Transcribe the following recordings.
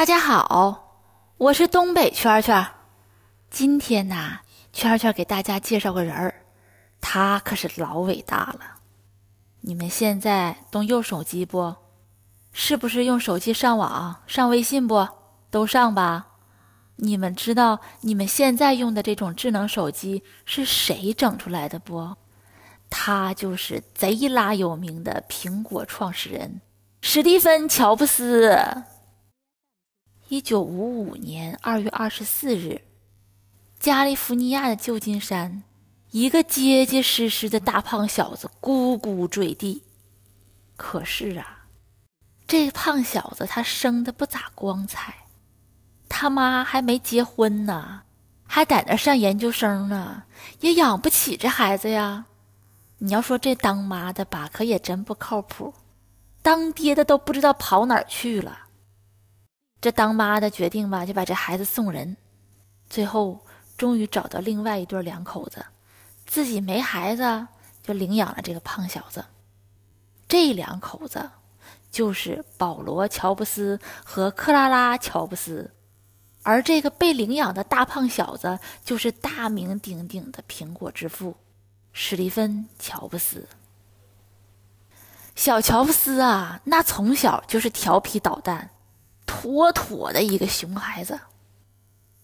大家好，我是东北圈圈。今天呐，圈圈给大家介绍个人儿，他可是老伟大了。你们现在都用手机不？是不是用手机上网、上微信不？都上吧。你们知道你们现在用的这种智能手机是谁整出来的不？他就是贼拉有名的苹果创始人史蒂芬·乔布斯。一九五五年二月二十四日，加利福尼亚的旧金山，一个结结实实的大胖小子咕咕坠地。可是啊，这胖小子他生的不咋光彩，他妈还没结婚呢，还在那上研究生呢，也养不起这孩子呀。你要说这当妈的吧，可也真不靠谱，当爹的都不知道跑哪儿去了。这当妈的决定吧，就把这孩子送人。最后终于找到另外一对两口子，自己没孩子，就领养了这个胖小子。这两口子就是保罗·乔布斯和克拉拉·乔布斯，而这个被领养的大胖小子就是大名鼎鼎的苹果之父史蒂芬·乔布斯。小乔布斯啊，那从小就是调皮捣蛋。妥妥的一个熊孩子，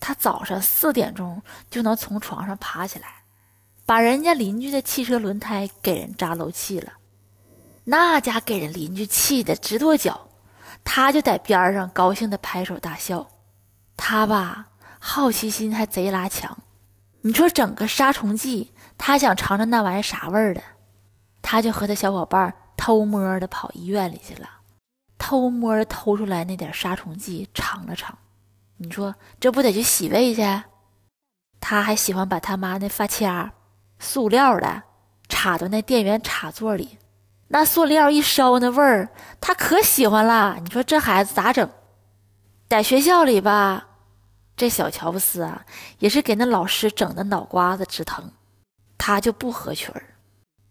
他早上四点钟就能从床上爬起来，把人家邻居的汽车轮胎给人扎漏气了，那家给人邻居气得直跺脚，他就在边上高兴的拍手大笑。他吧，好奇心还贼拉强，你说整个杀虫剂，他想尝尝那玩意啥味儿的，他就和他小伙伴偷摸的跑医院里去了。偷摸偷出来那点杀虫剂尝了尝，你说这不得去洗胃去？他还喜欢把他妈那发卡，塑料的，插到那电源插座里，那塑料一烧那味儿，他可喜欢了。你说这孩子咋整？在学校里吧，这小乔布斯啊，也是给那老师整的脑瓜子直疼。他就不合群儿，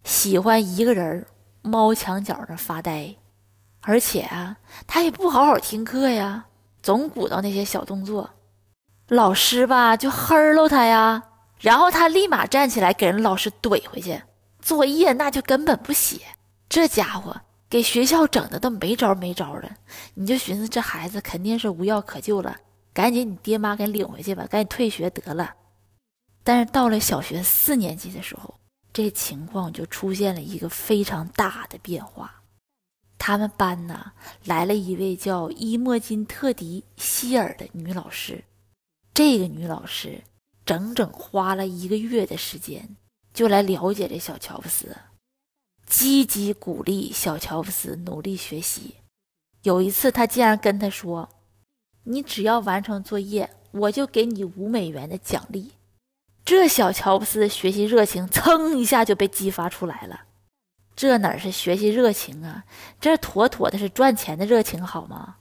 喜欢一个人猫墙角那发呆。而且啊，他也不好好听课呀，总鼓捣那些小动作，老师吧就黑喽他呀，然后他立马站起来给人老师怼回去，作业那就根本不写，这家伙给学校整的都没招没招的，你就寻思这孩子肯定是无药可救了，赶紧你爹妈给领回去吧，赶紧退学得了。但是到了小学四年级的时候，这情况就出现了一个非常大的变化。他们班呢来了一位叫伊莫金特迪希尔的女老师，这个女老师整整花了一个月的时间，就来了解这小乔布斯，积极鼓励小乔布斯努力学习。有一次，他竟然跟他说：“你只要完成作业，我就给你五美元的奖励。”这小乔布斯的学习热情噌一下就被激发出来了。这哪是学习热情啊？这妥妥的是赚钱的热情，好吗？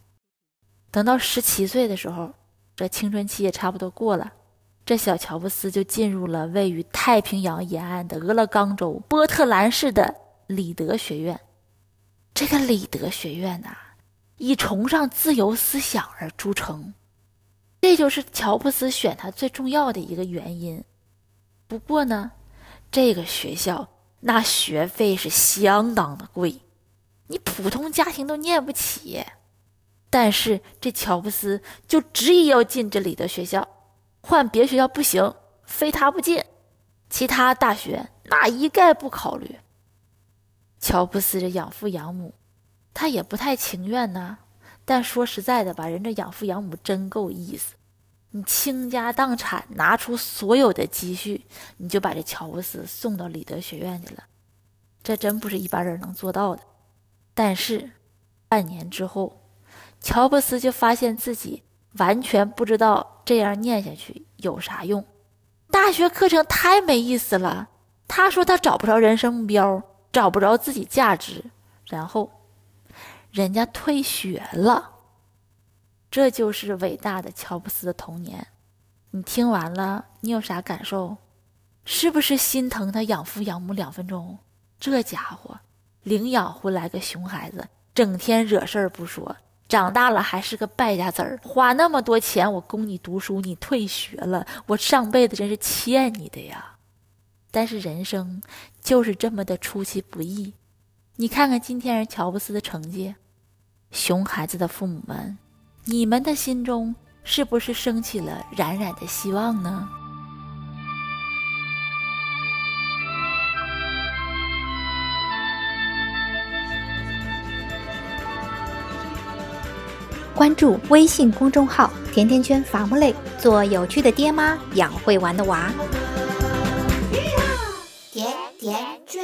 等到十七岁的时候，这青春期也差不多过了，这小乔布斯就进入了位于太平洋沿岸的俄勒冈州波特兰市的里德学院。这个里德学院呐，以崇尚自由思想而著称，这就是乔布斯选他最重要的一个原因。不过呢，这个学校。那学费是相当的贵，你普通家庭都念不起。但是这乔布斯就执意要进这里的学校，换别学校不行，非他不进。其他大学那一概不考虑。乔布斯这养父养母，他也不太情愿呐。但说实在的吧，人这养父养母真够意思，你倾家荡产，拿出所有的积蓄，你就把这乔布斯送到里德学院去了。这真不是一般人能做到的。但是，半年之后，乔布斯就发现自己完全不知道这样念下去有啥用。大学课程太没意思了。他说他找不着人生目标，找不着自己价值，然后人家退学了。这就是伟大的乔布斯的童年。你听完了，你有啥感受？是不是心疼他养父养母两分钟？这家伙领养回来个熊孩子，整天惹事儿不说，长大了还是个败家子儿。花那么多钱我供你读书，你退学了，我上辈子真是欠你的呀！但是人生就是这么的出其不意。你看看今天人乔布斯的成绩，熊孩子的父母们。你们的心中是不是升起了冉冉的希望呢？关注微信公众号“甜甜圈伐木累”，做有趣的爹妈，养会玩的娃。甜甜圈。